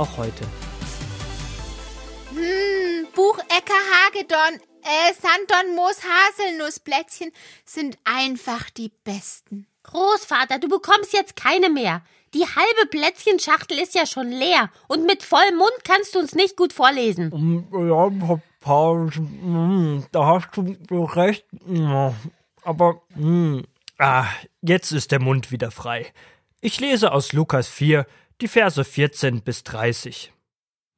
auch heute. Hm, Buchecker Hagedorn, äh, Sanddorn Moos Haselnussplätzchen sind einfach die besten. Großvater, du bekommst jetzt keine mehr. Die halbe Plätzchenschachtel ist ja schon leer und mit vollem Mund kannst du uns nicht gut vorlesen. Ja, Papa, da hast du recht. Aber hm, ah, jetzt ist der Mund wieder frei. Ich lese aus Lukas 4, die Verse 14 bis 30.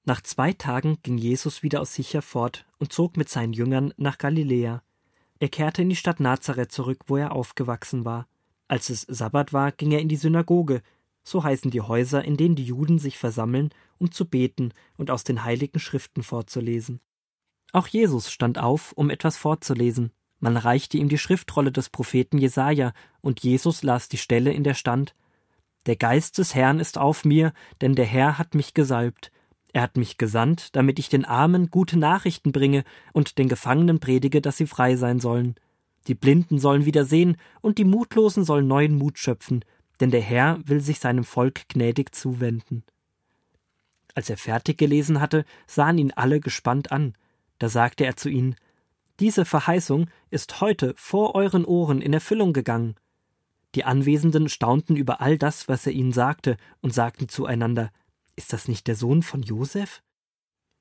Nach zwei Tagen ging Jesus wieder aus sich herfort und zog mit seinen Jüngern nach Galiläa. Er kehrte in die Stadt Nazareth zurück, wo er aufgewachsen war. Als es Sabbat war, ging er in die Synagoge, so heißen die Häuser, in denen die Juden sich versammeln, um zu beten und aus den heiligen Schriften vorzulesen. Auch Jesus stand auf, um etwas vorzulesen. Man reichte ihm die Schriftrolle des Propheten Jesaja, und Jesus las die Stelle, in der stand: Der Geist des Herrn ist auf mir, denn der Herr hat mich gesalbt. Er hat mich gesandt, damit ich den Armen gute Nachrichten bringe und den Gefangenen predige, dass sie frei sein sollen. Die Blinden sollen wieder sehen und die Mutlosen sollen neuen Mut schöpfen, denn der Herr will sich seinem Volk gnädig zuwenden. Als er fertig gelesen hatte, sahen ihn alle gespannt an. Da sagte er zu ihnen Diese Verheißung ist heute vor euren Ohren in Erfüllung gegangen. Die Anwesenden staunten über all das, was er ihnen sagte, und sagten zueinander Ist das nicht der Sohn von Josef?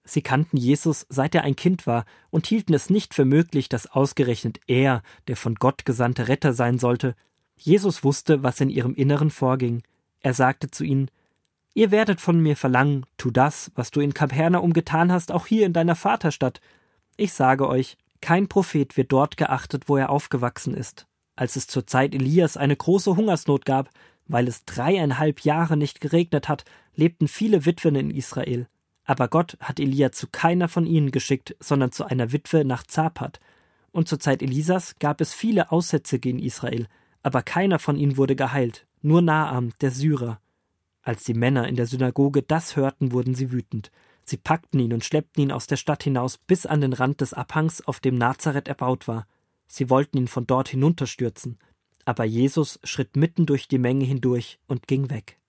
Sie kannten Jesus, seit er ein Kind war, und hielten es nicht für möglich, dass ausgerechnet er der von Gott gesandte Retter sein sollte, Jesus wusste, was in ihrem Inneren vorging. Er sagte zu ihnen, Ihr werdet von mir verlangen, tu das, was du in Kapernaum getan hast, auch hier in deiner Vaterstadt. Ich sage euch, kein Prophet wird dort geachtet, wo er aufgewachsen ist. Als es zur Zeit Elias eine große Hungersnot gab, weil es dreieinhalb Jahre nicht geregnet hat, lebten viele Witwen in Israel. Aber Gott hat Elia zu keiner von ihnen geschickt, sondern zu einer Witwe nach Zapat. Und zur Zeit Elisas gab es viele Aussätzige in Israel, aber keiner von ihnen wurde geheilt, nur Naam, der Syrer. Als die Männer in der Synagoge das hörten, wurden sie wütend. Sie packten ihn und schleppten ihn aus der Stadt hinaus bis an den Rand des Abhangs, auf dem Nazareth erbaut war. Sie wollten ihn von dort hinunterstürzen. Aber Jesus schritt mitten durch die Menge hindurch und ging weg.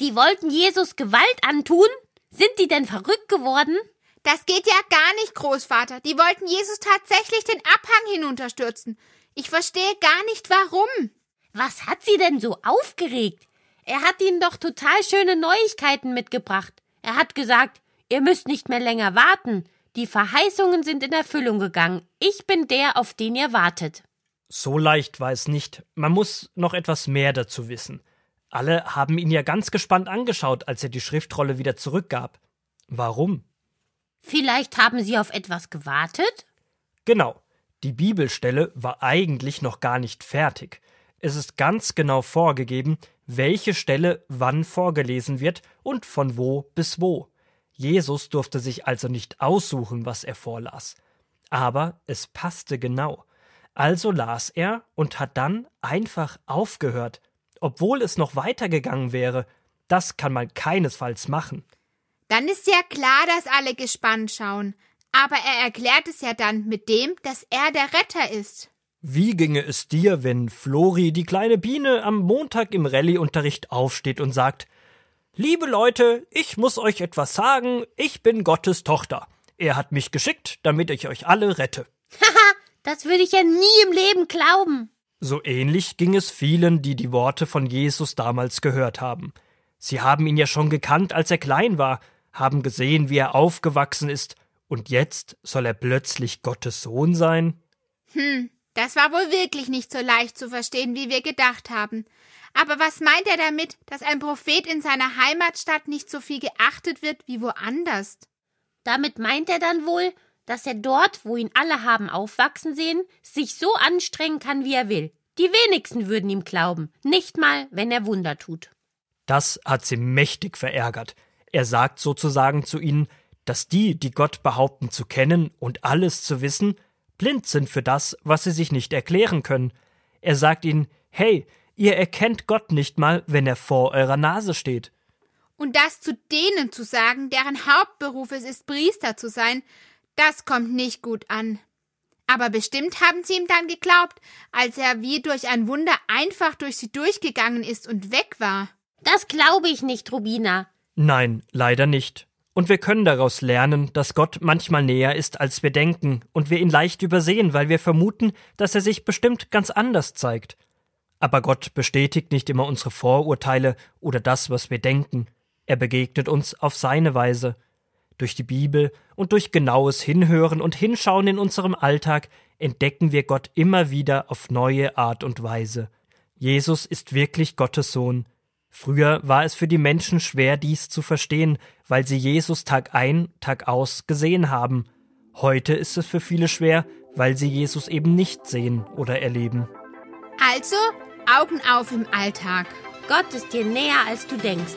Die wollten Jesus Gewalt antun? Sind die denn verrückt geworden? Das geht ja gar nicht, Großvater. Die wollten Jesus tatsächlich den Abhang hinunterstürzen. Ich verstehe gar nicht warum. Was hat sie denn so aufgeregt? Er hat ihnen doch total schöne Neuigkeiten mitgebracht. Er hat gesagt, ihr müsst nicht mehr länger warten. Die Verheißungen sind in Erfüllung gegangen. Ich bin der, auf den ihr wartet. So leicht war es nicht. Man muss noch etwas mehr dazu wissen. Alle haben ihn ja ganz gespannt angeschaut, als er die Schriftrolle wieder zurückgab. Warum? Vielleicht haben sie auf etwas gewartet? Genau. Die Bibelstelle war eigentlich noch gar nicht fertig. Es ist ganz genau vorgegeben, welche Stelle wann vorgelesen wird und von wo bis wo. Jesus durfte sich also nicht aussuchen, was er vorlas. Aber es passte genau. Also las er und hat dann einfach aufgehört, obwohl es noch weitergegangen wäre. Das kann man keinesfalls machen. Dann ist ja klar, dass alle gespannt schauen. Aber er erklärt es ja dann mit dem, dass er der Retter ist. Wie ginge es dir, wenn Flori, die kleine Biene, am Montag im Rallye-Unterricht aufsteht und sagt: Liebe Leute, ich muss euch etwas sagen, ich bin Gottes Tochter. Er hat mich geschickt, damit ich euch alle rette. Haha, das würde ich ja nie im Leben glauben. So ähnlich ging es vielen, die die Worte von Jesus damals gehört haben. Sie haben ihn ja schon gekannt, als er klein war, haben gesehen, wie er aufgewachsen ist und jetzt soll er plötzlich Gottes Sohn sein? Hm, das war wohl wirklich nicht so leicht zu verstehen, wie wir gedacht haben. Aber was meint er damit, dass ein Prophet in seiner Heimatstadt nicht so viel geachtet wird wie woanders? Damit meint er dann wohl, dass er dort, wo ihn alle haben aufwachsen sehen, sich so anstrengen kann, wie er will. Die wenigsten würden ihm glauben, nicht mal, wenn er Wunder tut. Das hat sie mächtig verärgert. Er sagt sozusagen zu ihnen, dass die, die Gott behaupten zu kennen und alles zu wissen, blind sind für das, was sie sich nicht erklären können. Er sagt ihnen, hey, ihr erkennt Gott nicht mal, wenn er vor eurer Nase steht. Und das zu denen zu sagen, deren Hauptberuf es ist, Priester zu sein, das kommt nicht gut an. Aber bestimmt haben sie ihm dann geglaubt, als er wie durch ein Wunder einfach durch sie durchgegangen ist und weg war. Das glaube ich nicht, Rubina. Nein, leider nicht. Und wir können daraus lernen, dass Gott manchmal näher ist, als wir denken, und wir ihn leicht übersehen, weil wir vermuten, dass er sich bestimmt ganz anders zeigt. Aber Gott bestätigt nicht immer unsere Vorurteile oder das, was wir denken. Er begegnet uns auf seine Weise. Durch die Bibel und durch genaues Hinhören und Hinschauen in unserem Alltag entdecken wir Gott immer wieder auf neue Art und Weise. Jesus ist wirklich Gottes Sohn. Früher war es für die Menschen schwer, dies zu verstehen, weil sie Jesus Tag ein, Tag aus gesehen haben. Heute ist es für viele schwer, weil sie Jesus eben nicht sehen oder erleben. Also Augen auf im Alltag. Gott ist dir näher, als du denkst.